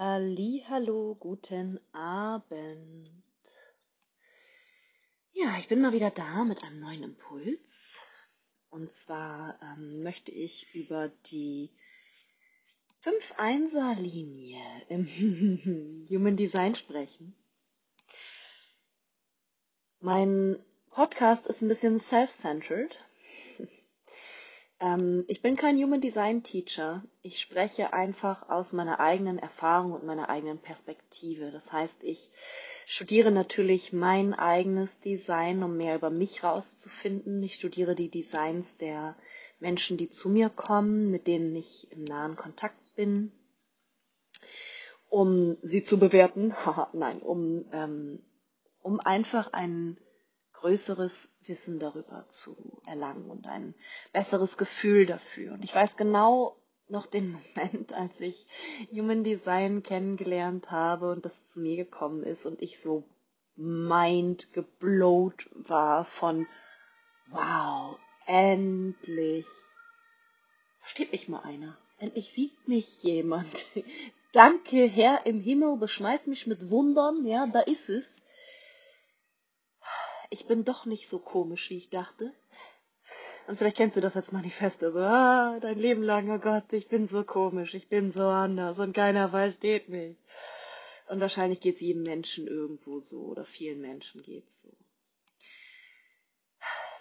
Hallo, guten Abend. Ja, ich bin mal wieder da mit einem neuen Impuls. Und zwar ähm, möchte ich über die 5-1er-Linie im Human Design sprechen. Mein Podcast ist ein bisschen self-centered. Ähm, ich bin kein Human Design Teacher. Ich spreche einfach aus meiner eigenen Erfahrung und meiner eigenen Perspektive. Das heißt, ich studiere natürlich mein eigenes Design, um mehr über mich rauszufinden. Ich studiere die Designs der Menschen, die zu mir kommen, mit denen ich im nahen Kontakt bin, um sie zu bewerten. Haha, nein, um, ähm, um einfach einen größeres Wissen darüber zu erlangen und ein besseres Gefühl dafür. Und ich weiß genau noch den Moment, als ich Human Design kennengelernt habe und das zu mir gekommen ist und ich so mind geblowt war von wow, endlich versteht mich mal einer. Endlich sieht mich jemand. Danke, Herr im Himmel, beschmeiß mich mit Wundern. Ja, da ist es ich bin doch nicht so komisch, wie ich dachte. Und vielleicht kennst du das als Manifeste, so, ah, dein Leben lang, oh Gott, ich bin so komisch, ich bin so anders und keiner versteht mich. Und wahrscheinlich geht es jedem Menschen irgendwo so oder vielen Menschen geht es so.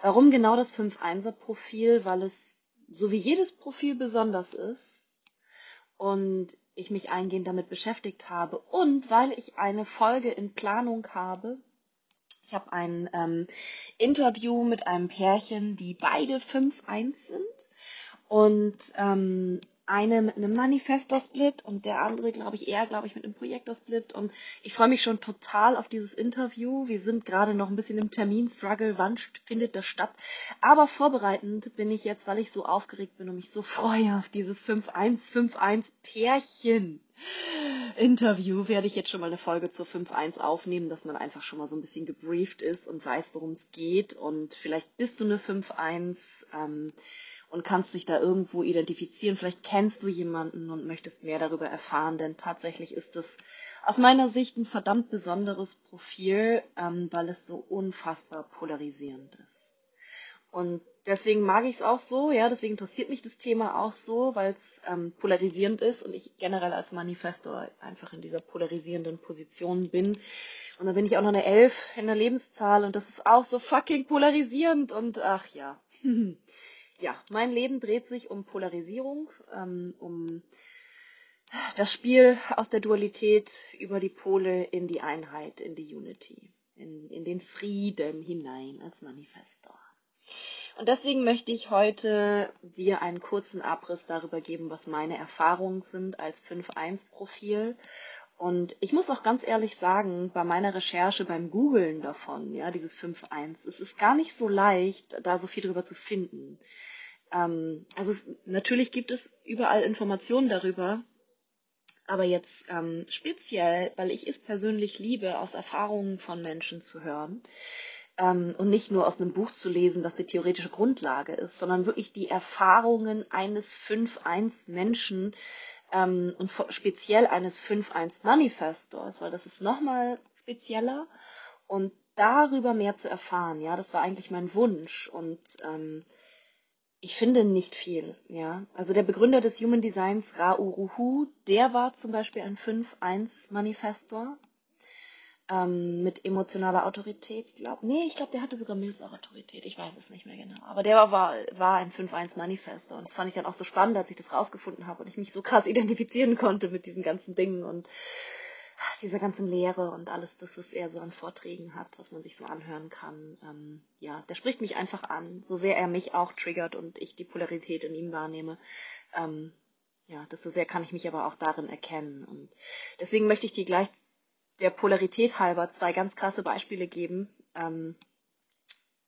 Warum genau das 5-1er-Profil? Weil es so wie jedes Profil besonders ist und ich mich eingehend damit beschäftigt habe und weil ich eine Folge in Planung habe, ich habe ein ähm, Interview mit einem Pärchen, die beide 5-1 sind. Und ähm, eine mit einem Manifestor-Split und der andere, glaube ich, eher, glaube ich, mit einem Projektor-Split. Und ich freue mich schon total auf dieses Interview. Wir sind gerade noch ein bisschen im Terminstruggle. Wann findet das statt? Aber vorbereitend bin ich jetzt, weil ich so aufgeregt bin und mich so freue auf dieses 5-1-5-1-Pärchen. Interview werde ich jetzt schon mal eine Folge zur 5.1 aufnehmen, dass man einfach schon mal so ein bisschen gebrieft ist und weiß, worum es geht. Und vielleicht bist du eine 5.1 ähm, und kannst dich da irgendwo identifizieren. Vielleicht kennst du jemanden und möchtest mehr darüber erfahren, denn tatsächlich ist es aus meiner Sicht ein verdammt besonderes Profil, ähm, weil es so unfassbar polarisierend ist. Und deswegen mag ich es auch so, ja, deswegen interessiert mich das Thema auch so, weil es ähm, polarisierend ist und ich generell als Manifestor einfach in dieser polarisierenden Position bin. Und dann bin ich auch noch eine Elf in der Lebenszahl und das ist auch so fucking polarisierend und ach ja. ja, mein Leben dreht sich um Polarisierung, ähm, um das Spiel aus der Dualität über die Pole in die Einheit, in die Unity, in, in den Frieden hinein als Manifestor. Und deswegen möchte ich heute dir einen kurzen Abriss darüber geben, was meine Erfahrungen sind als 5.1-Profil. Und ich muss auch ganz ehrlich sagen, bei meiner Recherche, beim Googlen davon, ja, dieses 5.1, es ist gar nicht so leicht, da so viel drüber zu finden. Ähm, also es, natürlich gibt es überall Informationen darüber, aber jetzt ähm, speziell, weil ich es persönlich liebe, aus Erfahrungen von Menschen zu hören, und nicht nur aus einem Buch zu lesen, das die theoretische Grundlage ist, sondern wirklich die Erfahrungen eines 5-1 Menschen ähm, und speziell eines 5-1 Manifestors, weil das ist nochmal spezieller. Und darüber mehr zu erfahren, ja, das war eigentlich mein Wunsch. Und ähm, ich finde nicht viel, ja. Also der Begründer des Human Designs, Ra Uruhu, der war zum Beispiel ein 5-1 Manifestor ähm, mit emotionaler Autorität, glaub. Nee, ich glaube, der hatte sogar Mills Autorität. Ich weiß es nicht mehr genau. Aber der war, war ein 5-1 Manifesto. Und das fand ich dann auch so spannend, als ich das rausgefunden habe und ich mich so krass identifizieren konnte mit diesen ganzen Dingen und dieser ganzen Lehre und alles, das es er so an Vorträgen hat, was man sich so anhören kann. Ähm, ja, der spricht mich einfach an, so sehr er mich auch triggert und ich die Polarität in ihm wahrnehme. Ähm, ja, desto sehr kann ich mich aber auch darin erkennen. Und deswegen möchte ich dir gleich der Polarität halber zwei ganz krasse Beispiele geben ähm,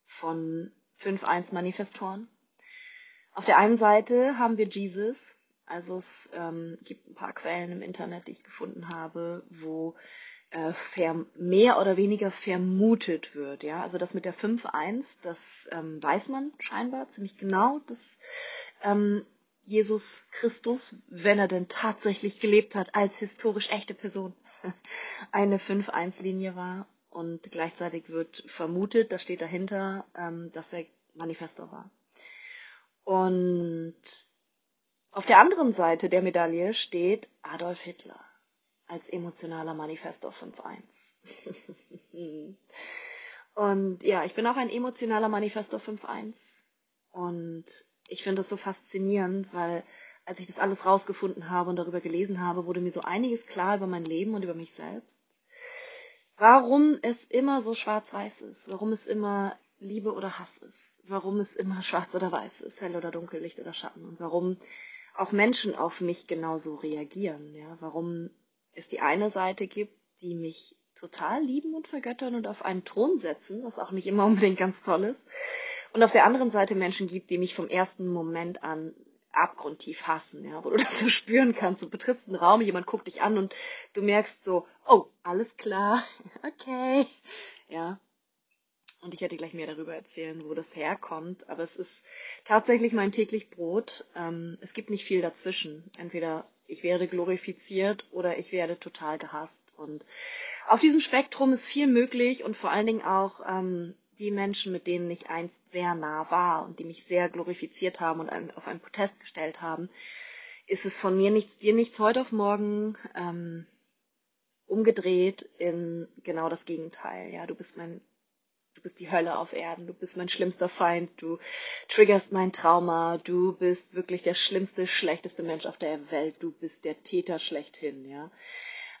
von 5.1 Manifestoren. Auf der einen Seite haben wir Jesus, also es ähm, gibt ein paar Quellen im Internet, die ich gefunden habe, wo äh, mehr oder weniger vermutet wird. Ja, also das mit der 5.1, das ähm, weiß man scheinbar ziemlich genau. Das ähm, Jesus Christus, wenn er denn tatsächlich gelebt hat, als historisch echte Person, eine 5-1-Linie war. Und gleichzeitig wird vermutet, da steht dahinter, ähm, dass er Manifestor war. Und auf der anderen Seite der Medaille steht Adolf Hitler als emotionaler Manifestor 5.1. und ja, ich bin auch ein emotionaler Manifestor 5.1. Und ich finde das so faszinierend, weil als ich das alles rausgefunden habe und darüber gelesen habe, wurde mir so einiges klar über mein Leben und über mich selbst. Warum es immer so schwarz-weiß ist, warum es immer Liebe oder Hass ist, warum es immer schwarz oder weiß ist, hell oder dunkel, Licht oder Schatten und warum auch Menschen auf mich genauso reagieren, ja, warum es die eine Seite gibt, die mich total lieben und vergöttern und auf einen Thron setzen, was auch nicht immer unbedingt ganz toll ist, und auf der anderen Seite Menschen gibt, die mich vom ersten Moment an abgrundtief hassen, ja, wo du das so spüren kannst. Du betrittst einen Raum, jemand guckt dich an und du merkst so, oh, alles klar, okay, ja. Und ich werde gleich mehr darüber erzählen, wo das herkommt. Aber es ist tatsächlich mein täglich Brot. Ähm, es gibt nicht viel dazwischen. Entweder ich werde glorifiziert oder ich werde total gehasst. Und auf diesem Spektrum ist viel möglich und vor allen Dingen auch ähm, die Menschen, mit denen ich einst sehr nah war und die mich sehr glorifiziert haben und auf einen Protest gestellt haben, ist es von mir nichts, dir nichts heute auf morgen ähm, umgedreht in genau das Gegenteil. Ja, du bist mein, du bist die Hölle auf Erden, du bist mein schlimmster Feind, du triggerst mein Trauma, du bist wirklich der schlimmste, schlechteste Mensch auf der Welt, du bist der Täter schlechthin. Ja,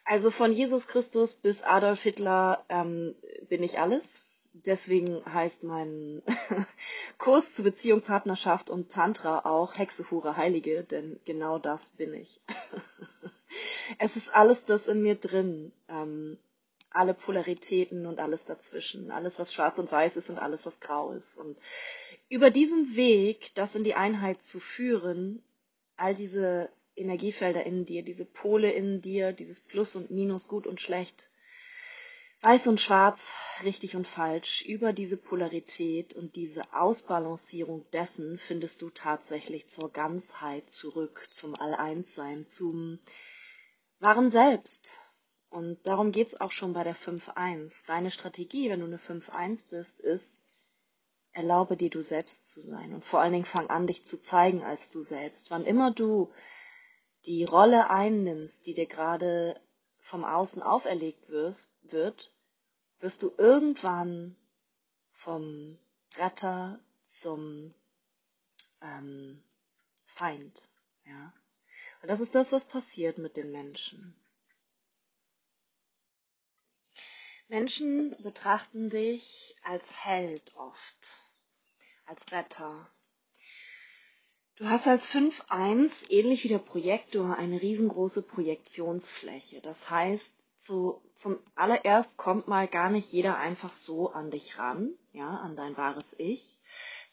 also von Jesus Christus bis Adolf Hitler ähm, bin ich alles Deswegen heißt mein Kurs zu Beziehung, Partnerschaft und Tantra auch Hexe, Hure, Heilige, denn genau das bin ich. es ist alles das in mir drin. Ähm, alle Polaritäten und alles dazwischen, alles was schwarz und weiß ist und alles was grau ist. Und über diesen Weg, das in die Einheit zu führen, all diese Energiefelder in dir, diese Pole in dir, dieses Plus und Minus, gut und schlecht, Weiß und Schwarz, richtig und falsch, über diese Polarität und diese Ausbalancierung dessen findest du tatsächlich zur Ganzheit zurück, zum All-Eins-Sein, zum wahren Selbst. Und darum geht's auch schon bei der 5-1. Deine Strategie, wenn du eine 5-1 bist, ist, erlaube dir du selbst zu sein und vor allen Dingen fang an, dich zu zeigen als du selbst. Wann immer du die Rolle einnimmst, die dir gerade vom Außen auferlegt wirst, wird, wirst du irgendwann vom Retter zum ähm, Feind. Ja? Und das ist das, was passiert mit den Menschen. Menschen betrachten dich als Held oft, als Retter. Du hast als 5.1 ähnlich wie der Projektor eine riesengroße Projektionsfläche. Das heißt, zu, zum allererst kommt mal gar nicht jeder einfach so an dich ran, ja, an dein wahres Ich.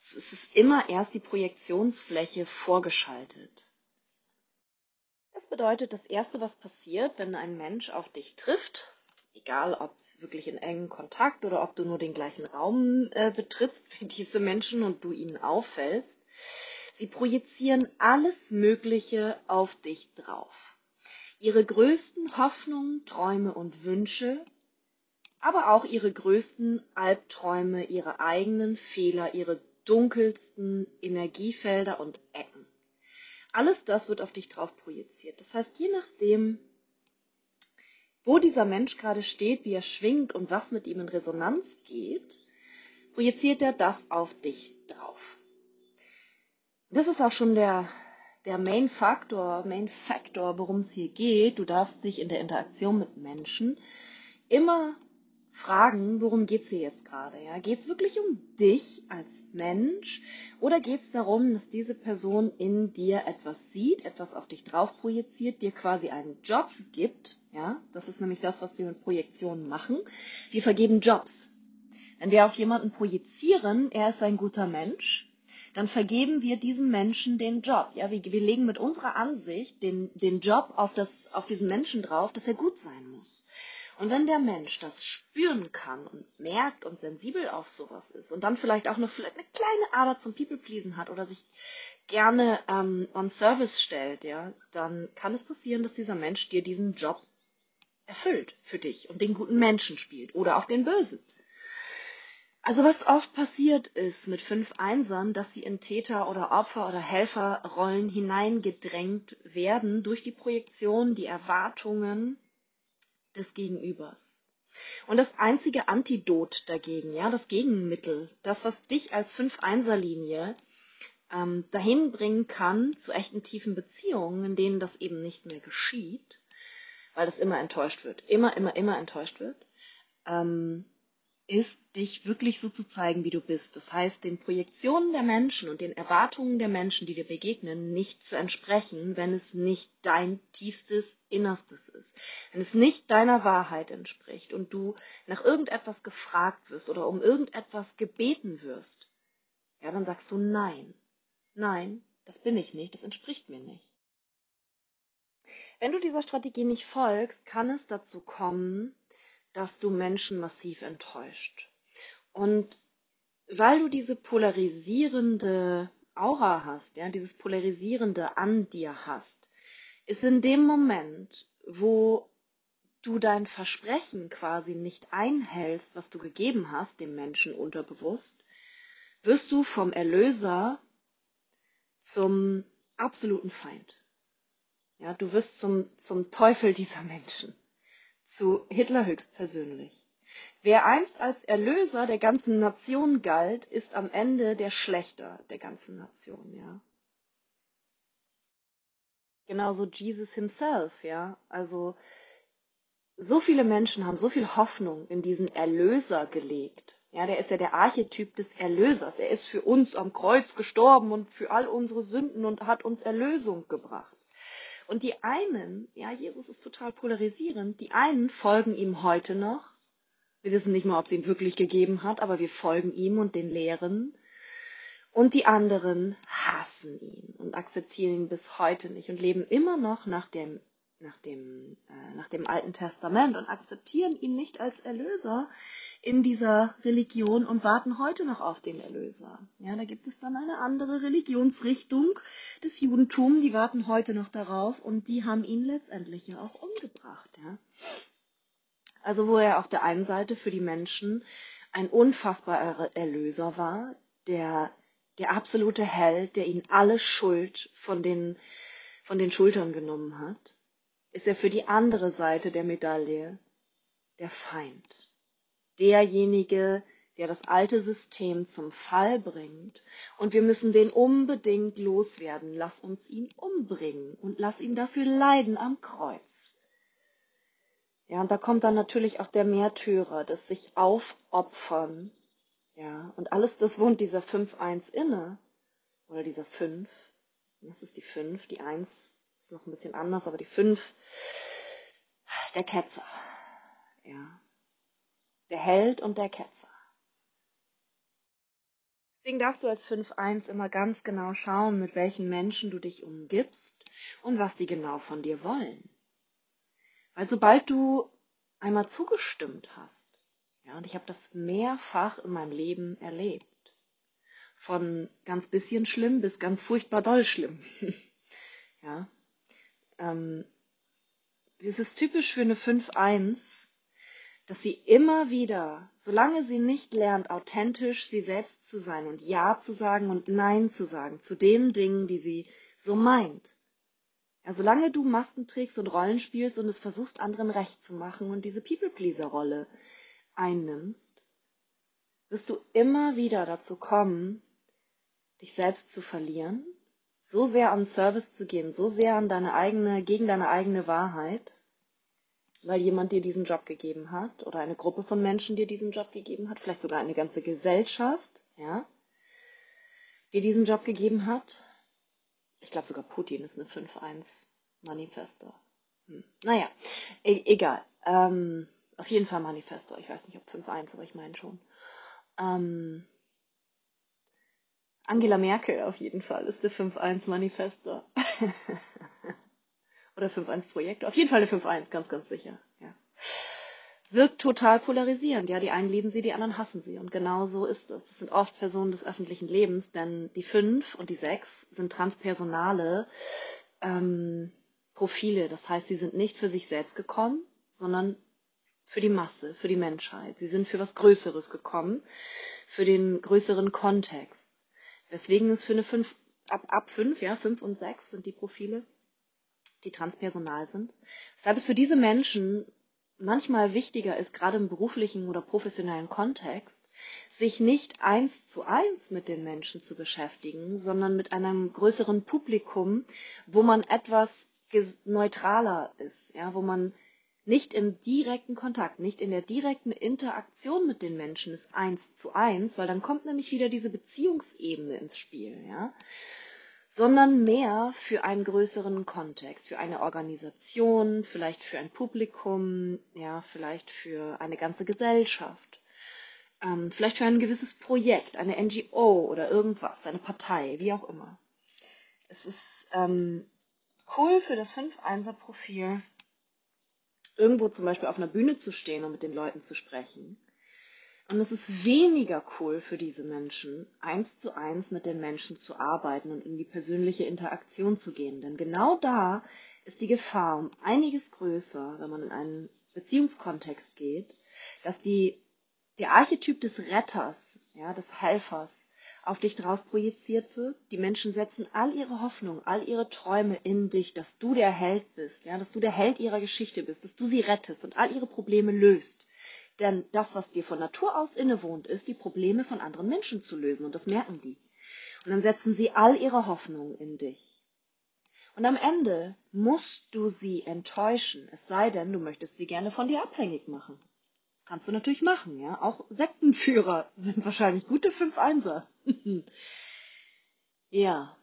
Es ist immer erst die Projektionsfläche vorgeschaltet. Das bedeutet, das erste, was passiert, wenn ein Mensch auf dich trifft, egal ob wirklich in engen Kontakt oder ob du nur den gleichen Raum äh, betrittst wie diese Menschen und du ihnen auffällst, sie projizieren alles Mögliche auf dich drauf ihre größten Hoffnungen, Träume und Wünsche, aber auch ihre größten Albträume, ihre eigenen Fehler, ihre dunkelsten Energiefelder und Ecken. Alles das wird auf dich drauf projiziert. Das heißt, je nachdem, wo dieser Mensch gerade steht, wie er schwingt und was mit ihm in Resonanz geht, projiziert er das auf dich drauf. Das ist auch schon der der Main Faktor, Main Factor, worum es hier geht. Du darfst dich in der Interaktion mit Menschen immer fragen, worum geht es hier jetzt gerade? Ja? Geht es wirklich um dich als Mensch oder geht es darum, dass diese Person in dir etwas sieht, etwas auf dich drauf projiziert, dir quasi einen Job gibt? Ja? Das ist nämlich das, was wir mit Projektionen machen. Wir vergeben Jobs. Wenn wir auf jemanden projizieren, er ist ein guter Mensch, dann vergeben wir diesem Menschen den Job. Ja, wir, wir legen mit unserer Ansicht den, den Job auf, das, auf diesen Menschen drauf, dass er gut sein muss. Und wenn der Mensch das spüren kann und merkt und sensibel auf sowas ist und dann vielleicht auch eine, vielleicht eine kleine Ader zum People-Pleasen hat oder sich gerne ähm, on Service stellt, ja, dann kann es passieren, dass dieser Mensch dir diesen Job erfüllt für dich und den guten Menschen spielt oder auch den bösen. Also was oft passiert ist mit fünf Einsern, dass sie in Täter- oder Opfer- oder Helferrollen hineingedrängt werden durch die Projektion, die Erwartungen des Gegenübers. Und das einzige Antidot dagegen, ja, das Gegenmittel, das, was dich als Fünf-Einser-Linie ähm, dahin bringen kann zu echten tiefen Beziehungen, in denen das eben nicht mehr geschieht, weil das immer enttäuscht wird, immer, immer, immer enttäuscht wird, ähm, ist, dich wirklich so zu zeigen, wie du bist. Das heißt, den Projektionen der Menschen und den Erwartungen der Menschen, die dir begegnen, nicht zu entsprechen, wenn es nicht dein tiefstes Innerstes ist. Wenn es nicht deiner Wahrheit entspricht und du nach irgendetwas gefragt wirst oder um irgendetwas gebeten wirst, ja, dann sagst du nein. Nein, das bin ich nicht, das entspricht mir nicht. Wenn du dieser Strategie nicht folgst, kann es dazu kommen, dass du Menschen massiv enttäuscht. Und weil du diese polarisierende Aura hast, ja, dieses polarisierende an dir hast, ist in dem Moment, wo du dein Versprechen quasi nicht einhältst, was du gegeben hast, dem Menschen unterbewusst, wirst du vom Erlöser zum absoluten Feind. Ja, du wirst zum, zum Teufel dieser Menschen zu Hitler höchstpersönlich. Wer einst als Erlöser der ganzen Nation galt, ist am Ende der Schlechter der ganzen Nation, ja. Genauso Jesus himself, ja. Also, so viele Menschen haben so viel Hoffnung in diesen Erlöser gelegt. Ja, der ist ja der Archetyp des Erlösers. Er ist für uns am Kreuz gestorben und für all unsere Sünden und hat uns Erlösung gebracht. Und die einen, ja, Jesus ist total polarisierend, die einen folgen ihm heute noch. Wir wissen nicht mal, ob es ihn wirklich gegeben hat, aber wir folgen ihm und den Lehren. Und die anderen hassen ihn und akzeptieren ihn bis heute nicht und leben immer noch nach dem, nach dem, äh, nach dem Alten Testament und akzeptieren ihn nicht als Erlöser, in dieser Religion und warten heute noch auf den Erlöser. Ja, da gibt es dann eine andere Religionsrichtung des Judentums, die warten heute noch darauf und die haben ihn letztendlich ja auch umgebracht. Ja. Also wo er auf der einen Seite für die Menschen ein unfassbarer Erlöser war, der der absolute Held, der ihnen alle Schuld von den, von den Schultern genommen hat, ist er für die andere Seite der Medaille der Feind derjenige, der das alte System zum Fall bringt. Und wir müssen den unbedingt loswerden. Lass uns ihn umbringen und lass ihn dafür leiden am Kreuz. Ja, und da kommt dann natürlich auch der Märtyrer, das sich aufopfern. Ja, und alles das wohnt dieser 5-1 inne. Oder dieser 5. Das ist die 5, die 1 ist noch ein bisschen anders, aber die 5, der Ketzer. Ja, der Held und der Ketzer. Deswegen darfst du als 5-1 immer ganz genau schauen, mit welchen Menschen du dich umgibst und was die genau von dir wollen. Weil sobald du einmal zugestimmt hast, ja, und ich habe das mehrfach in meinem Leben erlebt, von ganz bisschen schlimm bis ganz furchtbar doll schlimm, ja, ähm, es ist typisch für eine 5-1, dass sie immer wieder, solange sie nicht lernt, authentisch sie selbst zu sein und Ja zu sagen und Nein zu sagen zu den Dingen, die sie so meint. Ja, solange du Masken trägst und Rollen spielst und es versuchst, anderen recht zu machen und diese People-Pleaser-Rolle einnimmst, wirst du immer wieder dazu kommen, dich selbst zu verlieren, so sehr an Service zu gehen, so sehr an deine eigene, gegen deine eigene Wahrheit, weil jemand dir diesen Job gegeben hat oder eine Gruppe von Menschen dir diesen Job gegeben hat, vielleicht sogar eine ganze Gesellschaft, ja, dir diesen Job gegeben hat. Ich glaube sogar Putin ist eine 5-1 Manifesto. Hm. Naja, e egal. Ähm, auf jeden Fall Manifesto. Ich weiß nicht, ob 5-1, aber ich meine schon. Ähm, Angela Merkel auf jeden Fall ist der 5-1 Manifesto. Oder 5-1 Projekt. Auf jeden Fall eine 5-1, ganz, ganz sicher. Ja. wirkt total polarisierend. Ja, die einen lieben sie, die anderen hassen sie. Und genau so ist es. Das sind oft Personen des öffentlichen Lebens, denn die fünf und die sechs sind transpersonale ähm, Profile. Das heißt, sie sind nicht für sich selbst gekommen, sondern für die Masse, für die Menschheit. Sie sind für was Größeres gekommen, für den größeren Kontext. Deswegen ist für eine fünf, ab, ab fünf, ja, fünf und sechs sind die Profile, die transpersonal sind. Deshalb ist für diese Menschen manchmal wichtiger ist, gerade im beruflichen oder professionellen Kontext, sich nicht eins zu eins mit den Menschen zu beschäftigen, sondern mit einem größeren Publikum, wo man etwas neutraler ist, ja, wo man nicht im direkten Kontakt, nicht in der direkten Interaktion mit den Menschen ist eins zu eins, weil dann kommt nämlich wieder diese Beziehungsebene ins Spiel, ja sondern mehr für einen größeren Kontext, für eine Organisation, vielleicht für ein Publikum, ja, vielleicht für eine ganze Gesellschaft, ähm, vielleicht für ein gewisses Projekt, eine NGO oder irgendwas, eine Partei, wie auch immer. Es ist ähm, cool für das 5-1er-Profil, irgendwo zum Beispiel auf einer Bühne zu stehen und mit den Leuten zu sprechen und es ist weniger cool für diese Menschen, eins zu eins mit den Menschen zu arbeiten und in die persönliche Interaktion zu gehen. Denn genau da ist die Gefahr um einiges größer, wenn man in einen Beziehungskontext geht, dass die, der Archetyp des Retters, ja, des Helfers, auf dich drauf projiziert wird. Die Menschen setzen all ihre Hoffnung, all ihre Träume in dich, dass du der Held bist, ja, dass du der Held ihrer Geschichte bist, dass du sie rettest und all ihre Probleme löst. Denn das, was dir von Natur aus innewohnt, ist, die Probleme von anderen Menschen zu lösen. Und das merken die. Und dann setzen sie all ihre Hoffnung in dich. Und am Ende musst du sie enttäuschen, es sei denn, du möchtest sie gerne von dir abhängig machen. Kannst du natürlich machen, ja. Auch Sektenführer sind wahrscheinlich gute fünf Einser. ja.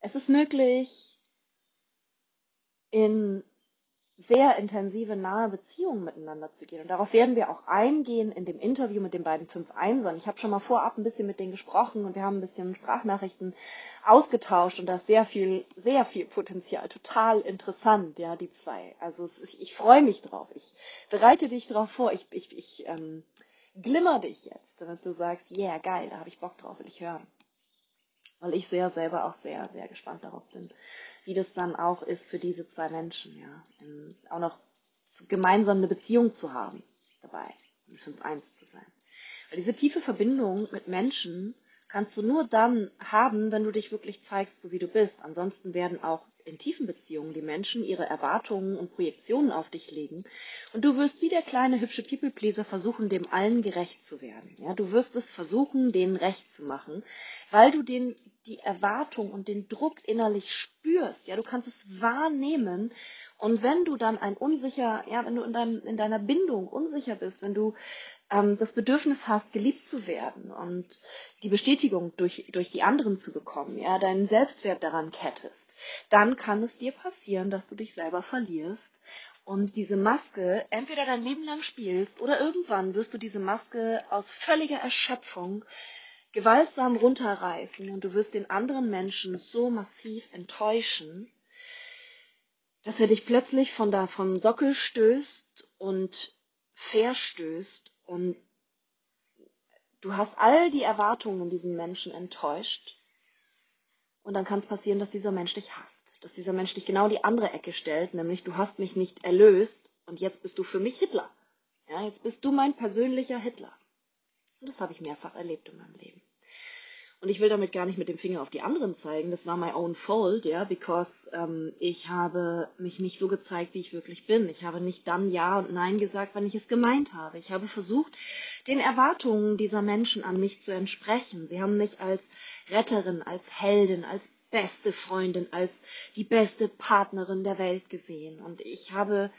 Es ist möglich, in sehr intensive, nahe Beziehungen miteinander zu gehen. Und darauf werden wir auch eingehen in dem Interview mit den beiden fünf Einsern. Ich habe schon mal vorab ein bisschen mit denen gesprochen und wir haben ein bisschen Sprachnachrichten ausgetauscht und da ist sehr viel, sehr viel Potenzial. Total interessant, ja, die zwei. Also ich, ich freue mich drauf. Ich bereite dich drauf vor. Ich, ich, ich ähm, glimmer dich jetzt, damit du sagst, yeah, geil, da habe ich Bock drauf, will ich hören. Weil ich sehr selber auch sehr, sehr gespannt darauf bin wie das dann auch ist für diese zwei Menschen, ja. In, auch noch gemeinsam eine Beziehung zu haben dabei, und 5-1 zu sein. Weil diese tiefe Verbindung mit Menschen kannst du nur dann haben, wenn du dich wirklich zeigst, so wie du bist. Ansonsten werden auch in tiefen Beziehungen die Menschen ihre Erwartungen und Projektionen auf dich legen und du wirst wie der kleine hübsche People-Pleaser versuchen, dem allen gerecht zu werden. Ja, du wirst es versuchen, denen recht zu machen, weil du den, die Erwartung und den Druck innerlich spürst. Ja, du kannst es wahrnehmen und wenn du dann ein unsicher, ja, wenn du in, dein, in deiner Bindung unsicher bist, wenn du ähm, das Bedürfnis hast, geliebt zu werden und die Bestätigung durch, durch die anderen zu bekommen, ja, deinen Selbstwert daran kettest, dann kann es dir passieren, dass du dich selber verlierst und diese Maske entweder dein Leben lang spielst oder irgendwann wirst du diese Maske aus völliger Erschöpfung gewaltsam runterreißen und du wirst den anderen Menschen so massiv enttäuschen, dass er dich plötzlich von da vom Sockel stößt und verstößt und du hast all die Erwartungen in diesen Menschen enttäuscht. Und dann kann es passieren, dass dieser Mensch dich hasst. Dass dieser Mensch dich genau die andere Ecke stellt, nämlich du hast mich nicht erlöst und jetzt bist du für mich Hitler. Ja, jetzt bist du mein persönlicher Hitler. Und das habe ich mehrfach erlebt in meinem Leben. Und ich will damit gar nicht mit dem Finger auf die anderen zeigen. Das war my own fault, ja, because ähm, ich habe mich nicht so gezeigt, wie ich wirklich bin. Ich habe nicht dann Ja und Nein gesagt, wann ich es gemeint habe. Ich habe versucht, den Erwartungen dieser Menschen an mich zu entsprechen. Sie haben mich als Retterin, als Heldin, als beste Freundin, als die beste Partnerin der Welt gesehen. Und ich habe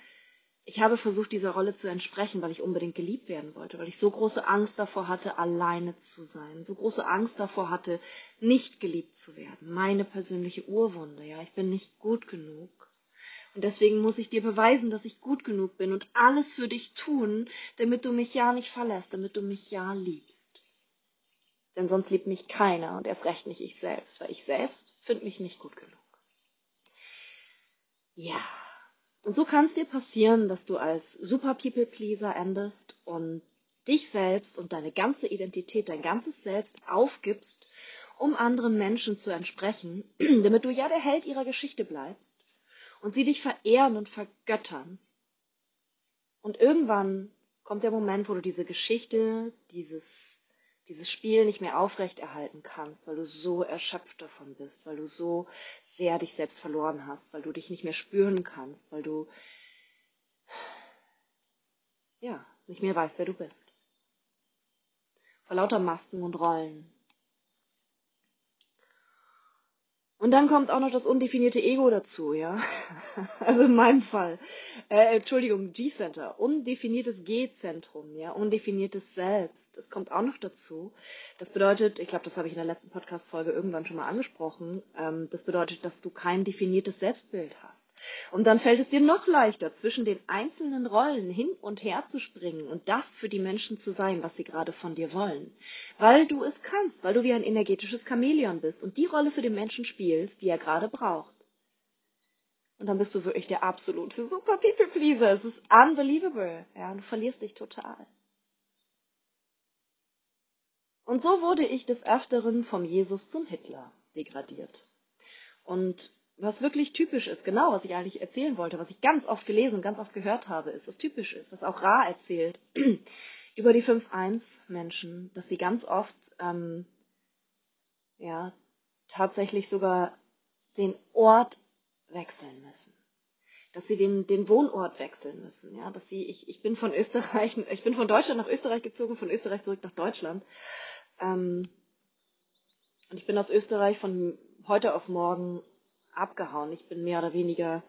ich habe versucht, dieser Rolle zu entsprechen, weil ich unbedingt geliebt werden wollte, weil ich so große Angst davor hatte, alleine zu sein, so große Angst davor hatte, nicht geliebt zu werden. Meine persönliche Urwunde, ja, ich bin nicht gut genug. Und deswegen muss ich dir beweisen, dass ich gut genug bin und alles für dich tun, damit du mich ja nicht verlässt, damit du mich ja liebst. Denn sonst liebt mich keiner und erst recht nicht ich selbst, weil ich selbst finde mich nicht gut genug. Ja, Und so kann es dir passieren, dass du als Super People Pleaser endest und dich selbst und deine ganze Identität, dein ganzes Selbst aufgibst, um anderen Menschen zu entsprechen, damit du ja der Held ihrer Geschichte bleibst und sie dich verehren und vergöttern. Und irgendwann kommt der Moment, wo du diese Geschichte, dieses, dieses Spiel nicht mehr aufrechterhalten kannst, weil du so erschöpft davon bist, weil du so sehr dich selbst verloren hast, weil du dich nicht mehr spüren kannst, weil du ja nicht mehr weißt, wer du bist. Vor lauter Masken und Rollen. Und dann kommt auch noch das undefinierte Ego dazu, ja. Also in meinem Fall. Äh, Entschuldigung, G-Center. Undefiniertes G-Zentrum, ja. Undefiniertes Selbst. Das kommt auch noch dazu. Das bedeutet, ich glaube, das habe ich in der letzten Podcast-Folge irgendwann schon mal angesprochen. Ähm, das bedeutet, dass du kein definiertes Selbstbild hast. Und dann fällt es dir noch leichter, zwischen den einzelnen Rollen hin und her zu springen und das für die Menschen zu sein, was sie gerade von dir wollen. Weil du es kannst, weil du wie ein energetisches Chamäleon bist und die Rolle für den Menschen spielst, die er gerade braucht. Und dann bist du wirklich der absolute super People Pleaser. Es ist unbelievable. Ja, und du verlierst dich total. Und so wurde ich des Öfteren vom Jesus zum Hitler degradiert. Und was wirklich typisch ist, genau was ich eigentlich erzählen wollte, was ich ganz oft gelesen und ganz oft gehört habe, ist, was typisch ist, was auch Ra erzählt über die 5-1-Menschen, dass sie ganz oft ähm, ja, tatsächlich sogar den Ort wechseln müssen. Dass sie den, den Wohnort wechseln müssen. Ja, dass sie, ich, ich bin von Österreich, ich bin von Deutschland nach Österreich gezogen, von Österreich zurück nach Deutschland. Ähm, und ich bin aus Österreich von heute auf morgen abgehauen. Ich bin mehr oder weniger,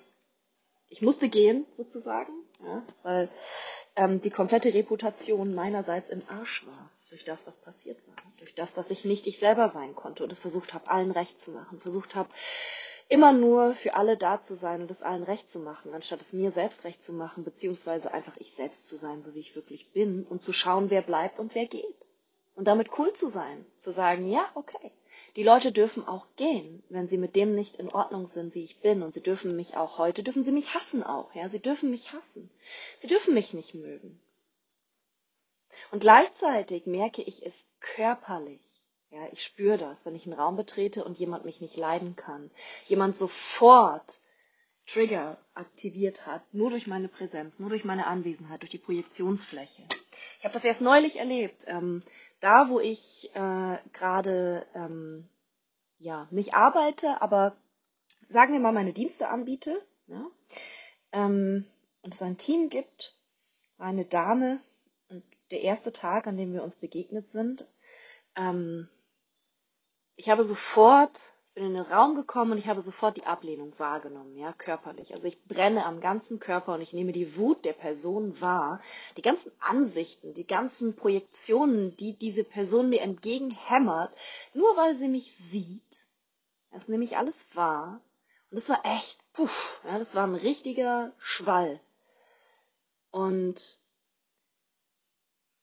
ich musste gehen sozusagen, ja, weil ähm, die komplette Reputation meinerseits im Arsch war durch das, was passiert war, durch das, dass ich nicht ich selber sein konnte und es versucht habe, allen recht zu machen, versucht habe, immer nur für alle da zu sein und es allen recht zu machen, anstatt es mir selbst recht zu machen, beziehungsweise einfach ich selbst zu sein, so wie ich wirklich bin und zu schauen, wer bleibt und wer geht. Und damit cool zu sein, zu sagen, ja, okay, die Leute dürfen auch gehen, wenn sie mit dem nicht in Ordnung sind, wie ich bin. Und sie dürfen mich auch heute, dürfen sie mich hassen auch, ja. Sie dürfen mich hassen. Sie dürfen mich nicht mögen. Und gleichzeitig merke ich es körperlich. Ja, ich spüre das, wenn ich einen Raum betrete und jemand mich nicht leiden kann. Jemand sofort Trigger aktiviert hat, nur durch meine Präsenz, nur durch meine Anwesenheit, durch die Projektionsfläche. Ich habe das erst neulich erlebt. Ähm, da, wo ich äh, gerade ähm, ja, nicht arbeite, aber sagen wir mal meine Dienste anbiete, ja, ähm, und es ein Team gibt, eine Dame und der erste Tag, an dem wir uns begegnet sind, ähm, ich habe sofort bin in den Raum gekommen und ich habe sofort die Ablehnung wahrgenommen, ja, körperlich. Also ich brenne am ganzen Körper und ich nehme die Wut der Person wahr, die ganzen Ansichten, die ganzen Projektionen, die diese Person mir entgegenhämmert, nur weil sie mich sieht. Das nehme ich alles wahr. Und das war echt, puff, ja, das war ein richtiger Schwall. Und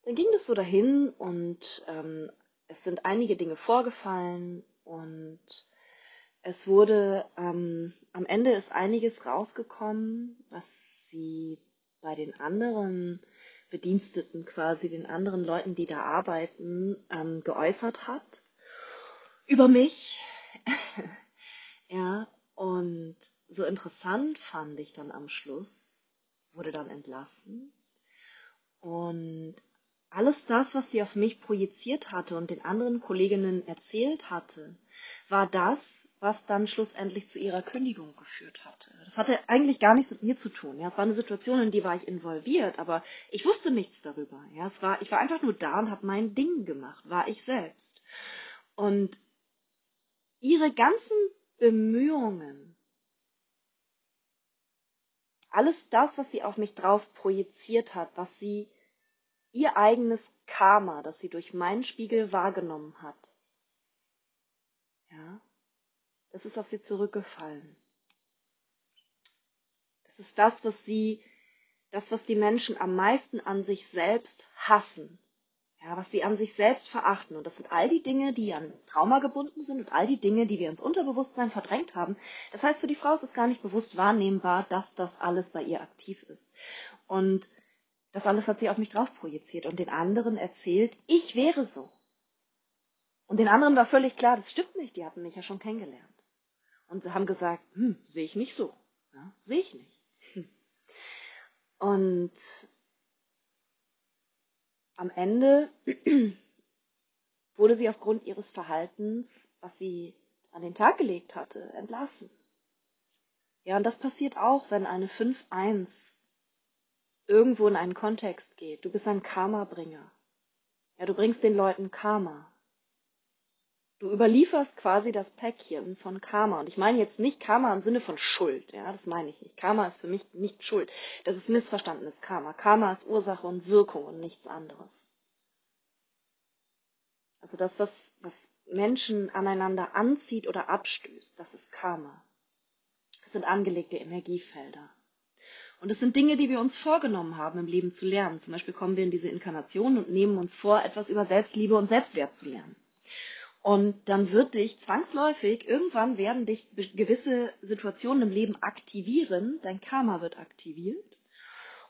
dann ging das so dahin und ähm, es sind einige Dinge vorgefallen und es wurde, ähm, am Ende ist einiges rausgekommen, was sie bei den anderen Bediensteten quasi, den anderen Leuten, die da arbeiten, ähm, geäußert hat. Über mich. ja, und so interessant fand ich dann am Schluss, wurde dann entlassen. Und alles das, was sie auf mich projiziert hatte und den anderen Kolleginnen erzählt hatte, war das, was dann schlussendlich zu ihrer Kündigung geführt hatte. Das hatte eigentlich gar nichts mit mir zu tun. Ja, es war eine Situation, in die war ich involviert, aber ich wusste nichts darüber. Ja, es war, ich war einfach nur da und habe mein Ding gemacht, war ich selbst. Und ihre ganzen Bemühungen, alles das, was sie auf mich drauf projiziert hat, was sie ihr eigenes Karma, das sie durch meinen Spiegel wahrgenommen hat, ja, das ist auf sie zurückgefallen. Das ist das, was sie, das, was die Menschen am meisten an sich selbst hassen. Ja, was sie an sich selbst verachten. Und das sind all die Dinge, die an Trauma gebunden sind und all die Dinge, die wir ins Unterbewusstsein verdrängt haben. Das heißt, für die Frau ist es gar nicht bewusst wahrnehmbar, dass das alles bei ihr aktiv ist. Und das alles hat sie auf mich drauf projiziert und den anderen erzählt, ich wäre so. Und den anderen war völlig klar, das stimmt nicht, die hatten mich ja schon kennengelernt. Und sie haben gesagt, hm, sehe ich nicht so. Ja, sehe ich nicht. Hm. Und am Ende wurde sie aufgrund ihres Verhaltens, was sie an den Tag gelegt hatte, entlassen. Ja, und das passiert auch, wenn eine 5-1 irgendwo in einen Kontext geht. Du bist ein Karma-Bringer. Ja, du bringst den Leuten Karma. Du überlieferst quasi das Päckchen von Karma. Und ich meine jetzt nicht Karma im Sinne von Schuld. Ja, das meine ich nicht. Karma ist für mich nicht Schuld. Das ist missverstandenes Karma. Karma ist Ursache und Wirkung und nichts anderes. Also das, was, was Menschen aneinander anzieht oder abstößt, das ist Karma. Das sind angelegte Energiefelder. Und es sind Dinge, die wir uns vorgenommen haben, im Leben zu lernen. Zum Beispiel kommen wir in diese Inkarnation und nehmen uns vor, etwas über Selbstliebe und Selbstwert zu lernen. Und dann wird dich zwangsläufig, irgendwann werden dich gewisse Situationen im Leben aktivieren, dein Karma wird aktiviert.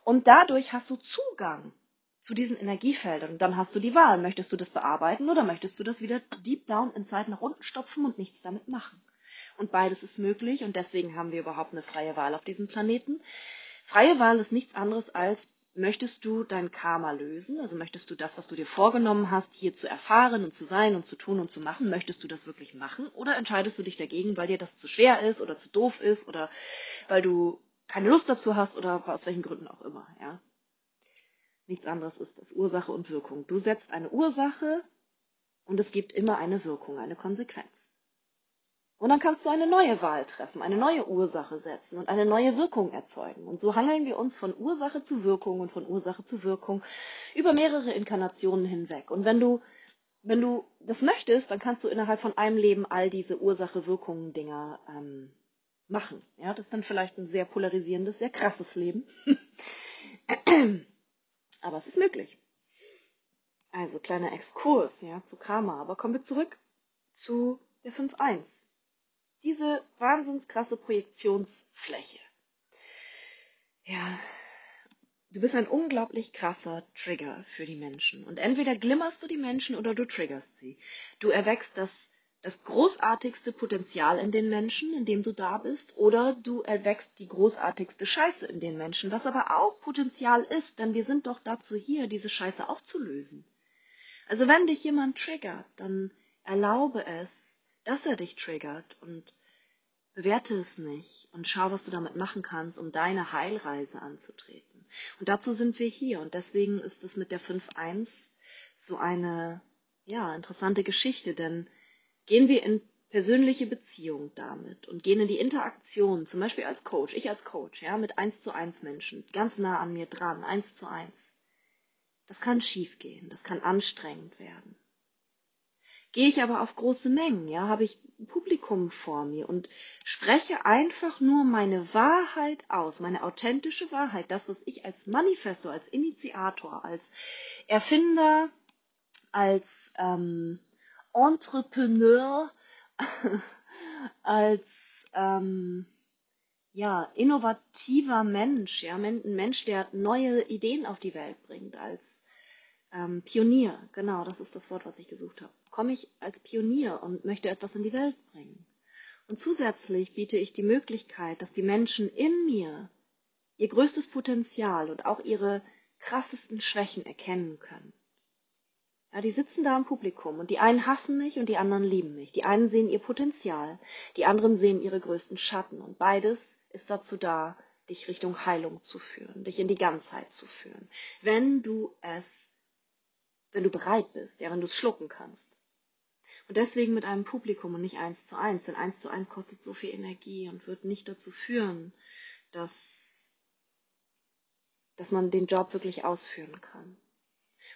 Und dadurch hast du Zugang zu diesen Energiefeldern. Und dann hast du die Wahl. Möchtest du das bearbeiten oder möchtest du das wieder deep down in Zeit nach unten stopfen und nichts damit machen? Und beides ist möglich und deswegen haben wir überhaupt eine freie Wahl auf diesem Planeten. Freie Wahl ist nichts anderes als Möchtest du dein Karma lösen? Also möchtest du das, was du dir vorgenommen hast, hier zu erfahren und zu sein und zu tun und zu machen, möchtest du das wirklich machen? Oder entscheidest du dich dagegen, weil dir das zu schwer ist oder zu doof ist oder weil du keine Lust dazu hast oder aus welchen Gründen auch immer, ja? Nichts anderes ist das. Ursache und Wirkung. Du setzt eine Ursache und es gibt immer eine Wirkung, eine Konsequenz. Und dann kannst du eine neue Wahl treffen, eine neue Ursache setzen und eine neue Wirkung erzeugen. Und so hangeln wir uns von Ursache zu Wirkung und von Ursache zu Wirkung über mehrere Inkarnationen hinweg. Und wenn du, wenn du das möchtest, dann kannst du innerhalb von einem Leben all diese Ursache-Wirkungen-Dinger ähm, machen. Ja, das ist dann vielleicht ein sehr polarisierendes, sehr krasses Leben. Aber es ist möglich. Also kleiner Exkurs ja, zu Karma. Aber kommen wir zurück zu der 5.1 diese wahnsinns krasse Projektionsfläche. Ja, du bist ein unglaublich krasser Trigger für die Menschen. Und entweder glimmerst du die Menschen oder du triggerst sie. Du erweckst das, das großartigste Potenzial in den Menschen, in dem du da bist, oder du erweckst die großartigste Scheiße in den Menschen, was aber auch Potenzial ist, denn wir sind doch dazu hier, diese Scheiße aufzulösen. Also wenn dich jemand triggert, dann erlaube es, dass er dich triggert und bewerte es nicht und schau, was du damit machen kannst, um deine Heilreise anzutreten. Und dazu sind wir hier und deswegen ist es mit der 5.1 so eine, ja, interessante Geschichte, denn gehen wir in persönliche Beziehung damit und gehen in die Interaktion, zum Beispiel als Coach, ich als Coach, ja, mit 1 zu 1 Menschen, ganz nah an mir dran, 1 zu 1. Das kann schiefgehen, das kann anstrengend werden. Gehe ich aber auf große Mengen, ja, habe ich Publikum vor mir und spreche einfach nur meine Wahrheit aus, meine authentische Wahrheit, das, was ich als Manifesto, als Initiator, als Erfinder, als ähm, Entrepreneur, als ähm, ja, innovativer Mensch, ja, ein Mensch, der neue Ideen auf die Welt bringt, als ähm, Pionier, genau, das ist das Wort, was ich gesucht habe. Komme ich als Pionier und möchte etwas in die Welt bringen. Und zusätzlich biete ich die Möglichkeit, dass die Menschen in mir ihr größtes Potenzial und auch ihre krassesten Schwächen erkennen können. Ja, die sitzen da im Publikum und die einen hassen mich und die anderen lieben mich. Die einen sehen ihr Potenzial, die anderen sehen ihre größten Schatten und beides ist dazu da, dich Richtung Heilung zu führen, dich in die Ganzheit zu führen, wenn du es wenn du bereit bist, ja, wenn du es schlucken kannst. Und deswegen mit einem Publikum und nicht eins zu eins, denn eins zu eins kostet so viel Energie und wird nicht dazu führen, dass, dass man den Job wirklich ausführen kann.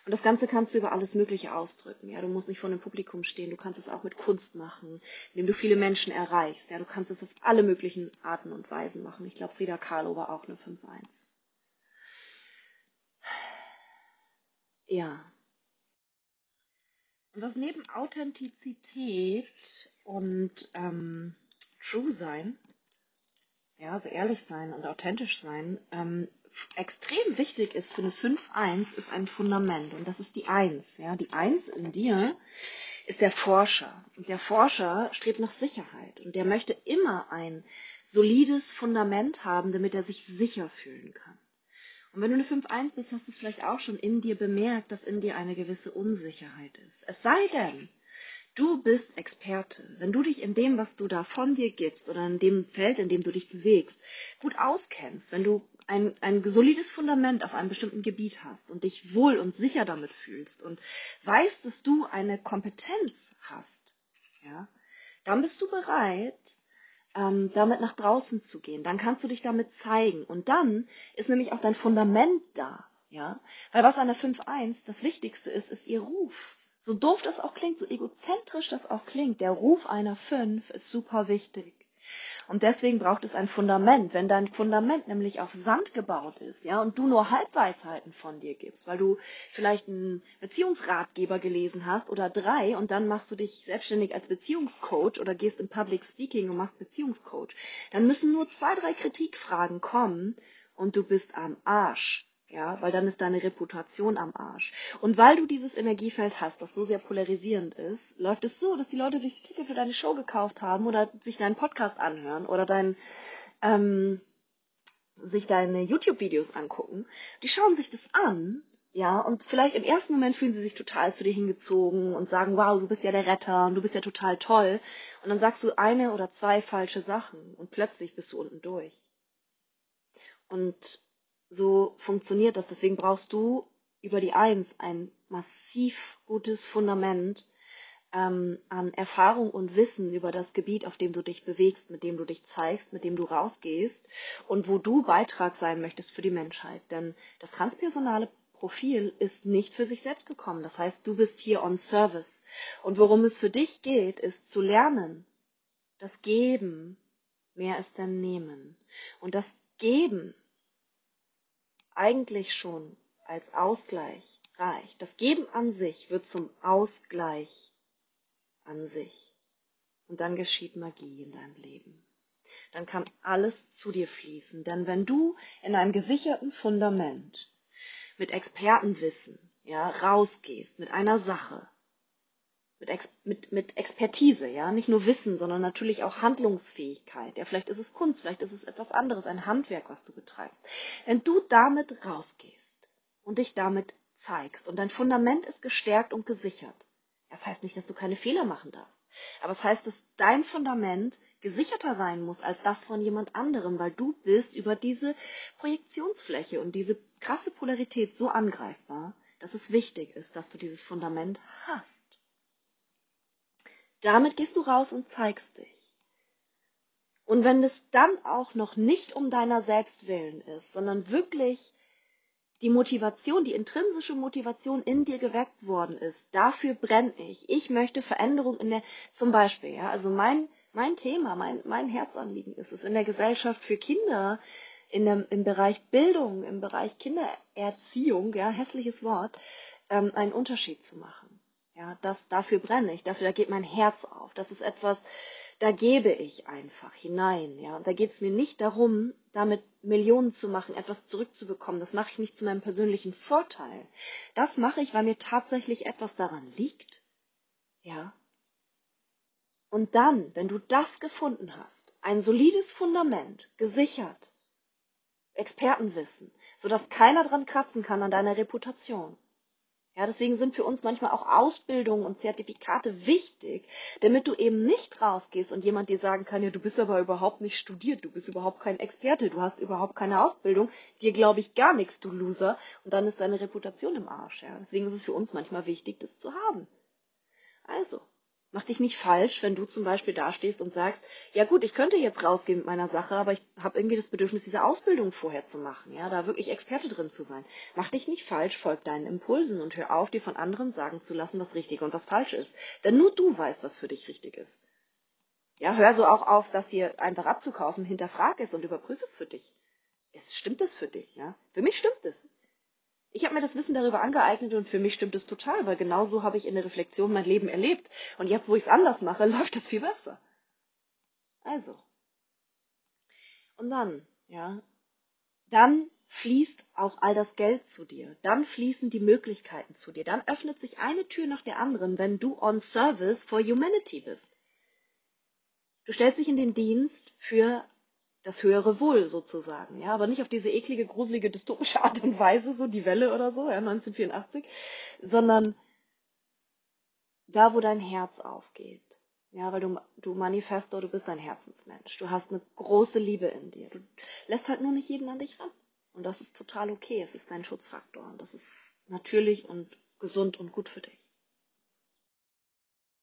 Und das Ganze kannst du über alles Mögliche ausdrücken. Ja, du musst nicht vor einem Publikum stehen. Du kannst es auch mit Kunst machen, indem du viele Menschen erreichst. Ja, du kannst es auf alle möglichen Arten und Weisen machen. Ich glaube, Frida Kahlo war auch eine 5-1. Ja. Was neben Authentizität und ähm, True sein, ja, also ehrlich sein und authentisch sein, ähm, extrem wichtig ist für eine 5-1, ist ein Fundament. Und das ist die 1. Ja? Die 1 in dir ist der Forscher. Und der Forscher strebt nach Sicherheit. Und der möchte immer ein solides Fundament haben, damit er sich sicher fühlen kann. Und wenn du eine 5-1 bist, hast du es vielleicht auch schon in dir bemerkt, dass in dir eine gewisse Unsicherheit ist. Es sei denn, Du bist Experte. Wenn du dich in dem, was du da von dir gibst oder in dem Feld, in dem du dich bewegst, gut auskennst, wenn du ein, ein solides Fundament auf einem bestimmten Gebiet hast und dich wohl und sicher damit fühlst und weißt, dass du eine Kompetenz hast, ja, dann bist du bereit, ähm, damit nach draußen zu gehen. Dann kannst du dich damit zeigen. Und dann ist nämlich auch dein Fundament da. Ja? Weil was an der 5.1 das Wichtigste ist, ist ihr Ruf. So doof das auch klingt, so egozentrisch das auch klingt, der Ruf einer Fünf ist super wichtig. Und deswegen braucht es ein Fundament. Wenn dein Fundament nämlich auf Sand gebaut ist, ja, und du nur Halbweisheiten von dir gibst, weil du vielleicht einen Beziehungsratgeber gelesen hast oder drei und dann machst du dich selbstständig als Beziehungscoach oder gehst im Public Speaking und machst Beziehungscoach, dann müssen nur zwei, drei Kritikfragen kommen und du bist am Arsch. Ja, weil dann ist deine Reputation am Arsch. Und weil du dieses Energiefeld hast, das so sehr polarisierend ist, läuft es so, dass die Leute sich Ticket für deine Show gekauft haben oder sich deinen Podcast anhören oder dein, ähm, sich deine YouTube-Videos angucken. Die schauen sich das an, ja, und vielleicht im ersten Moment fühlen sie sich total zu dir hingezogen und sagen, wow, du bist ja der Retter und du bist ja total toll. Und dann sagst du eine oder zwei falsche Sachen und plötzlich bist du unten durch. Und so funktioniert das. Deswegen brauchst du über die Eins ein massiv gutes Fundament ähm, an Erfahrung und Wissen über das Gebiet, auf dem du dich bewegst, mit dem du dich zeigst, mit dem du rausgehst und wo du Beitrag sein möchtest für die Menschheit. Denn das transpersonale Profil ist nicht für sich selbst gekommen. Das heißt, du bist hier on Service. Und worum es für dich geht, ist zu lernen, das Geben mehr ist denn Nehmen. Und das Geben eigentlich schon als Ausgleich reicht. Das Geben an sich wird zum Ausgleich an sich. Und dann geschieht Magie in deinem Leben. Dann kann alles zu dir fließen. Denn wenn du in einem gesicherten Fundament mit Expertenwissen ja, rausgehst, mit einer Sache, mit, mit, mit Expertise, ja, nicht nur Wissen, sondern natürlich auch Handlungsfähigkeit. Ja, vielleicht ist es Kunst, vielleicht ist es etwas anderes, ein Handwerk, was du betreibst. Wenn du damit rausgehst und dich damit zeigst und dein Fundament ist gestärkt und gesichert, das heißt nicht, dass du keine Fehler machen darfst, aber es das heißt, dass dein Fundament gesicherter sein muss als das von jemand anderem, weil du bist über diese Projektionsfläche und diese krasse Polarität so angreifbar, dass es wichtig ist, dass du dieses Fundament hast. Damit gehst du raus und zeigst dich. Und wenn es dann auch noch nicht um deiner selbst willen ist, sondern wirklich die Motivation, die intrinsische Motivation in dir geweckt worden ist, dafür brenne ich. Ich möchte Veränderung in der, zum Beispiel, ja, also mein, mein Thema, mein, mein Herzanliegen ist es, in der Gesellschaft für Kinder, in dem, im Bereich Bildung, im Bereich Kindererziehung, ja, hässliches Wort, ähm, einen Unterschied zu machen. Ja, das, dafür brenne ich, dafür, da geht mein Herz auf. Das ist etwas, da gebe ich einfach hinein. Ja, und da geht es mir nicht darum, damit Millionen zu machen, etwas zurückzubekommen. Das mache ich nicht zu meinem persönlichen Vorteil. Das mache ich, weil mir tatsächlich etwas daran liegt. Ja. Und dann, wenn du das gefunden hast, ein solides Fundament, gesichert, Expertenwissen, sodass keiner dran kratzen kann an deiner Reputation, ja, deswegen sind für uns manchmal auch Ausbildungen und Zertifikate wichtig, damit du eben nicht rausgehst und jemand dir sagen kann, ja, du bist aber überhaupt nicht studiert, du bist überhaupt kein Experte, du hast überhaupt keine Ausbildung, dir glaube ich gar nichts, du Loser, und dann ist deine Reputation im Arsch. Ja. Deswegen ist es für uns manchmal wichtig, das zu haben. Also, Mach dich nicht falsch, wenn du zum Beispiel dastehst und sagst, ja gut, ich könnte jetzt rausgehen mit meiner Sache, aber ich habe irgendwie das Bedürfnis, diese Ausbildung vorher zu machen, ja, da wirklich Experte drin zu sein. Mach dich nicht falsch, folg deinen Impulsen und hör auf, dir von anderen sagen zu lassen, was richtig und was falsch ist. Denn nur du weißt, was für dich richtig ist. Ja, hör so auch auf, das hier einfach abzukaufen, hinterfrag es und überprüf es für dich. Es stimmt es für dich, ja? Für mich stimmt es. Ich habe mir das Wissen darüber angeeignet und für mich stimmt es total, weil genau so habe ich in der Reflexion mein Leben erlebt. Und jetzt, wo ich es anders mache, läuft es viel besser. Also. Und dann, ja, dann fließt auch all das Geld zu dir. Dann fließen die Möglichkeiten zu dir. Dann öffnet sich eine Tür nach der anderen, wenn du on service for humanity bist. Du stellst dich in den Dienst für das höhere Wohl sozusagen, ja, aber nicht auf diese eklige, gruselige, dystopische Art und Weise, so die Welle oder so, ja, 1984, sondern da, wo dein Herz aufgeht. Ja, weil du, du Manifesto, du bist ein Herzensmensch. Du hast eine große Liebe in dir. Du lässt halt nur nicht jeden an dich ran. Und das ist total okay. Es ist dein Schutzfaktor. Und das ist natürlich und gesund und gut für dich.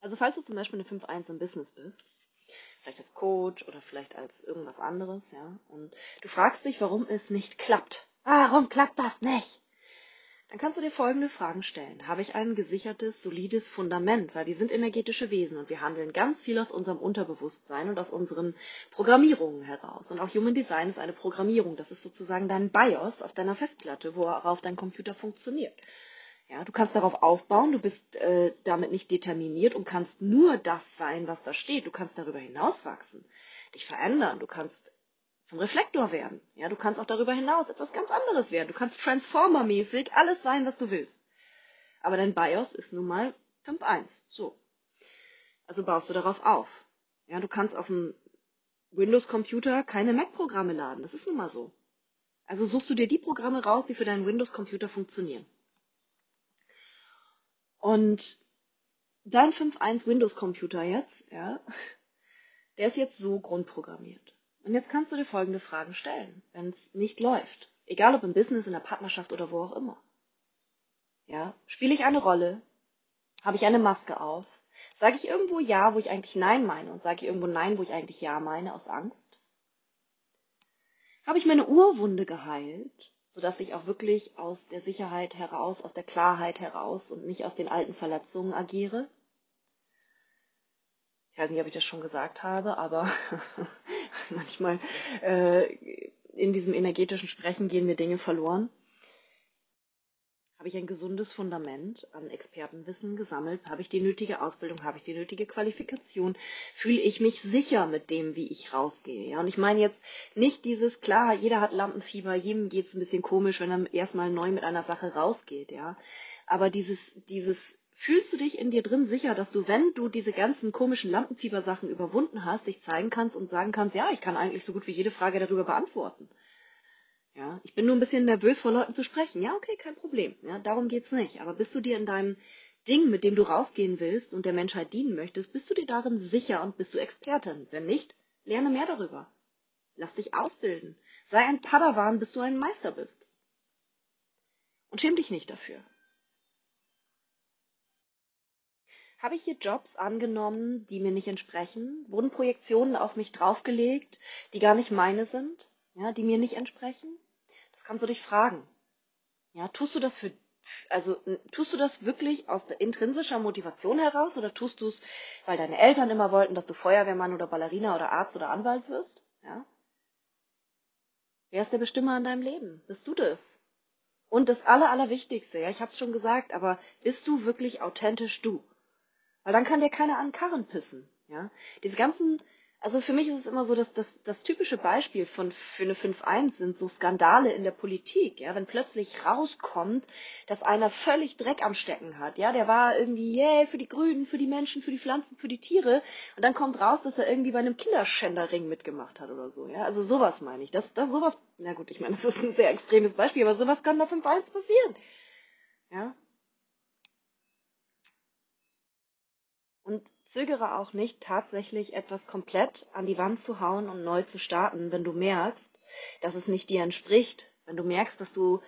Also falls du zum Beispiel eine 5-1 im Business bist, vielleicht als Coach oder vielleicht als irgendwas anderes, ja. Und du fragst dich, warum es nicht klappt. Warum klappt das nicht? Dann kannst du dir folgende Fragen stellen. Habe ich ein gesichertes, solides Fundament? Weil wir sind energetische Wesen und wir handeln ganz viel aus unserem Unterbewusstsein und aus unseren Programmierungen heraus. Und auch Human Design ist eine Programmierung. Das ist sozusagen dein BIOS auf deiner Festplatte, worauf dein Computer funktioniert. Ja, du kannst darauf aufbauen, du bist äh, damit nicht determiniert und kannst nur das sein, was da steht. Du kannst darüber hinaus wachsen, dich verändern, du kannst zum Reflektor werden. Ja, du kannst auch darüber hinaus etwas ganz anderes werden. Du kannst Transformer-mäßig alles sein, was du willst. Aber dein BIOS ist nun mal 5.1. So. Also baust du darauf auf. Ja, du kannst auf dem Windows-Computer keine Mac-Programme laden. Das ist nun mal so. Also suchst du dir die Programme raus, die für deinen Windows-Computer funktionieren. Und dein 5.1 Windows Computer jetzt, ja, der ist jetzt so grundprogrammiert. Und jetzt kannst du dir folgende Fragen stellen, wenn es nicht läuft. Egal ob im Business, in der Partnerschaft oder wo auch immer. Ja, spiele ich eine Rolle? Habe ich eine Maske auf? Sage ich irgendwo Ja, wo ich eigentlich Nein meine und sage ich irgendwo Nein, wo ich eigentlich Ja meine, aus Angst? Habe ich meine Urwunde geheilt? Sodass ich auch wirklich aus der Sicherheit heraus, aus der Klarheit heraus und nicht aus den alten Verletzungen agiere. Ich weiß nicht, ob ich das schon gesagt habe, aber manchmal äh, in diesem energetischen Sprechen gehen mir Dinge verloren. Habe ich ein gesundes Fundament an Expertenwissen gesammelt? Habe ich die nötige Ausbildung? Habe ich die nötige Qualifikation? Fühle ich mich sicher mit dem, wie ich rausgehe? Ja, und ich meine jetzt nicht dieses, klar, jeder hat Lampenfieber, jedem geht es ein bisschen komisch, wenn er erstmal neu mit einer Sache rausgeht, ja. Aber dieses, dieses, fühlst du dich in dir drin sicher, dass du, wenn du diese ganzen komischen Lampenfiebersachen überwunden hast, dich zeigen kannst und sagen kannst, ja, ich kann eigentlich so gut wie jede Frage darüber beantworten. Ja, ich bin nur ein bisschen nervös, vor Leuten zu sprechen. Ja, okay, kein Problem. Ja, darum geht's nicht. Aber bist du dir in deinem Ding, mit dem du rausgehen willst und der Menschheit dienen möchtest, bist du dir darin sicher und bist du Expertin? Wenn nicht, lerne mehr darüber. Lass dich ausbilden. Sei ein Padawan, bis du ein Meister bist. Und schäm dich nicht dafür. Habe ich hier Jobs angenommen, die mir nicht entsprechen? Wurden Projektionen auf mich draufgelegt, die gar nicht meine sind? Ja, die mir nicht entsprechen? Das kannst du dich fragen. Ja, tust du das für, also tust du das wirklich aus der intrinsischer Motivation heraus oder tust du es, weil deine Eltern immer wollten, dass du Feuerwehrmann oder Ballerina oder Arzt oder Anwalt wirst? Ja? Wer ist der Bestimmer in deinem Leben? Bist du das? Und das Aller, Allerwichtigste, ja, ich habe es schon gesagt, aber bist du wirklich authentisch du? Weil dann kann dir keiner an Karren pissen. Ja? Diese ganzen also für mich ist es immer so, dass das, das typische Beispiel von, für eine 5-1 sind so Skandale in der Politik, ja, wenn plötzlich rauskommt, dass einer völlig Dreck am Stecken hat, ja, der war irgendwie, yeah, für die Grünen, für die Menschen, für die Pflanzen, für die Tiere, und dann kommt raus, dass er irgendwie bei einem Kinderschänderring mitgemacht hat oder so, ja, also sowas meine ich, das, das sowas, na gut, ich meine, das ist ein sehr extremes Beispiel, aber sowas kann bei 5-1 passieren, ja, Und zögere auch nicht, tatsächlich etwas komplett an die Wand zu hauen und neu zu starten, wenn du merkst, dass es nicht dir entspricht, wenn du merkst, dass du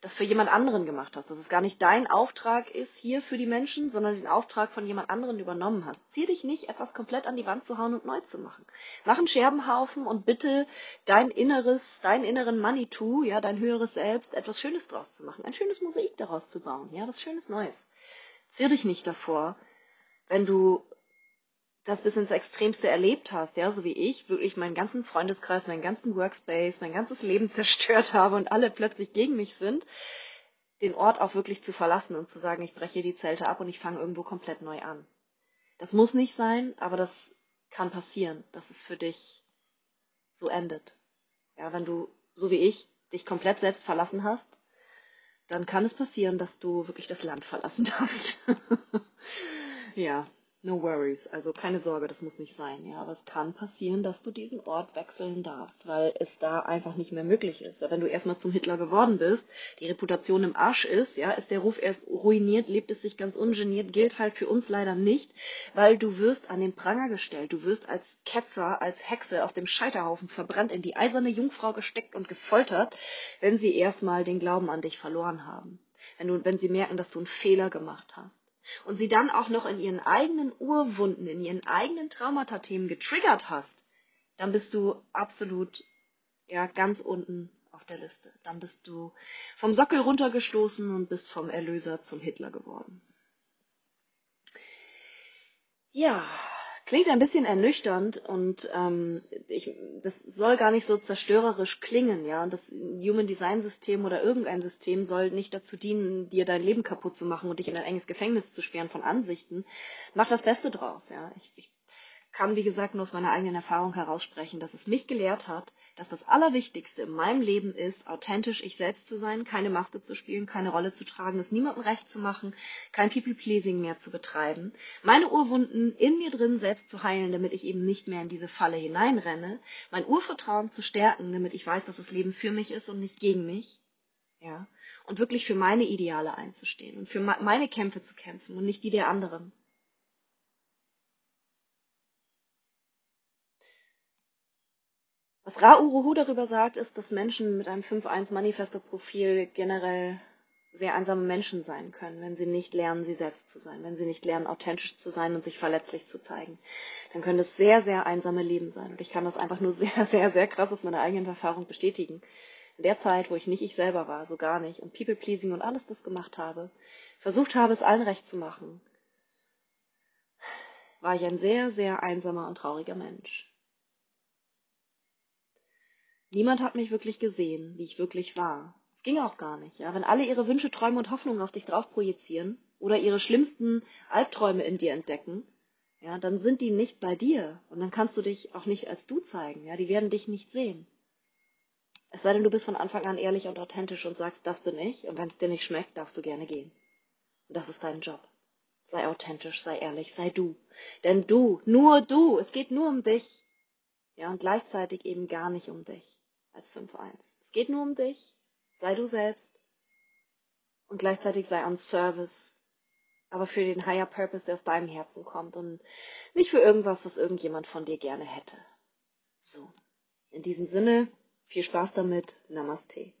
das für jemand anderen gemacht hast, dass es gar nicht dein Auftrag ist hier für die Menschen, sondern den Auftrag von jemand anderen übernommen hast. Zieh dich nicht, etwas komplett an die Wand zu hauen und neu zu machen. Mach einen Scherbenhaufen und bitte dein inneres, deinen inneren Manitou, ja, dein höheres Selbst, etwas Schönes draus zu machen, ein schönes Mosaik daraus zu bauen, ja, was Schönes Neues. Zieh dich nicht davor, wenn du das bis ins Extremste erlebt hast, ja, so wie ich, wirklich meinen ganzen Freundeskreis, meinen ganzen Workspace, mein ganzes Leben zerstört habe und alle plötzlich gegen mich sind, den Ort auch wirklich zu verlassen und zu sagen, ich breche die Zelte ab und ich fange irgendwo komplett neu an. Das muss nicht sein, aber das kann passieren, dass es für dich so endet. Ja, wenn du, so wie ich, dich komplett selbst verlassen hast, dann kann es passieren, dass du wirklich das Land verlassen darfst. ja, No worries, also keine Sorge, das muss nicht sein, ja, aber es kann passieren, dass du diesen Ort wechseln darfst, weil es da einfach nicht mehr möglich ist. Wenn du erstmal zum Hitler geworden bist, die Reputation im Arsch ist, ja, ist der Ruf erst ruiniert, lebt es sich ganz ungeniert, gilt halt für uns leider nicht, weil du wirst an den Pranger gestellt, du wirst als Ketzer, als Hexe auf dem Scheiterhaufen verbrannt, in die eiserne Jungfrau gesteckt und gefoltert, wenn sie erstmal den Glauben an dich verloren haben. Wenn du, wenn sie merken, dass du einen Fehler gemacht hast und sie dann auch noch in ihren eigenen Urwunden, in ihren eigenen Traumata-Themen getriggert hast, dann bist du absolut ja ganz unten auf der Liste. Dann bist du vom Sockel runtergestoßen und bist vom Erlöser zum Hitler geworden. Ja, klingt ein bisschen ernüchternd und ähm, ich, das soll gar nicht so zerstörerisch klingen, ja. Und das Human Design System oder irgendein System soll nicht dazu dienen, dir dein Leben kaputt zu machen und dich in ein enges Gefängnis zu sperren von Ansichten. Mach das Beste draus, ja. Ich, ich kann, wie gesagt, nur aus meiner eigenen Erfahrung heraussprechen, dass es mich gelehrt hat, dass das Allerwichtigste in meinem Leben ist, authentisch ich selbst zu sein, keine Maske zu spielen, keine Rolle zu tragen, es niemandem recht zu machen, kein People-Pleasing mehr zu betreiben, meine Urwunden in mir drin selbst zu heilen, damit ich eben nicht mehr in diese Falle hineinrenne, mein Urvertrauen zu stärken, damit ich weiß, dass das Leben für mich ist und nicht gegen mich, ja, und wirklich für meine Ideale einzustehen und für meine Kämpfe zu kämpfen und nicht die der anderen. Was Ra Uruhu darüber sagt, ist, dass Menschen mit einem 5-1 Manifesto-Profil generell sehr einsame Menschen sein können, wenn sie nicht lernen, sie selbst zu sein, wenn sie nicht lernen, authentisch zu sein und sich verletzlich zu zeigen. Dann können es sehr, sehr einsame Leben sein. Und ich kann das einfach nur sehr, sehr, sehr krass aus meiner eigenen Erfahrung bestätigen. In der Zeit, wo ich nicht ich selber war, so gar nicht, und People-Pleasing und alles das gemacht habe, versucht habe, es allen recht zu machen, war ich ein sehr, sehr einsamer und trauriger Mensch. Niemand hat mich wirklich gesehen, wie ich wirklich war. Es ging auch gar nicht, ja. Wenn alle ihre Wünsche, Träume und Hoffnungen auf dich drauf projizieren oder ihre schlimmsten Albträume in dir entdecken, ja, dann sind die nicht bei dir und dann kannst du dich auch nicht als du zeigen, ja. Die werden dich nicht sehen. Es sei denn, du bist von Anfang an ehrlich und authentisch und sagst, das bin ich und wenn es dir nicht schmeckt, darfst du gerne gehen. Und das ist dein Job. Sei authentisch, sei ehrlich, sei du. Denn du, nur du, es geht nur um dich. Ja, und gleichzeitig eben gar nicht um dich als 5-1. Es geht nur um dich, sei du selbst und gleichzeitig sei on Service, aber für den Higher Purpose, der aus deinem Herzen kommt und nicht für irgendwas, was irgendjemand von dir gerne hätte. So, in diesem Sinne, viel Spaß damit, Namaste.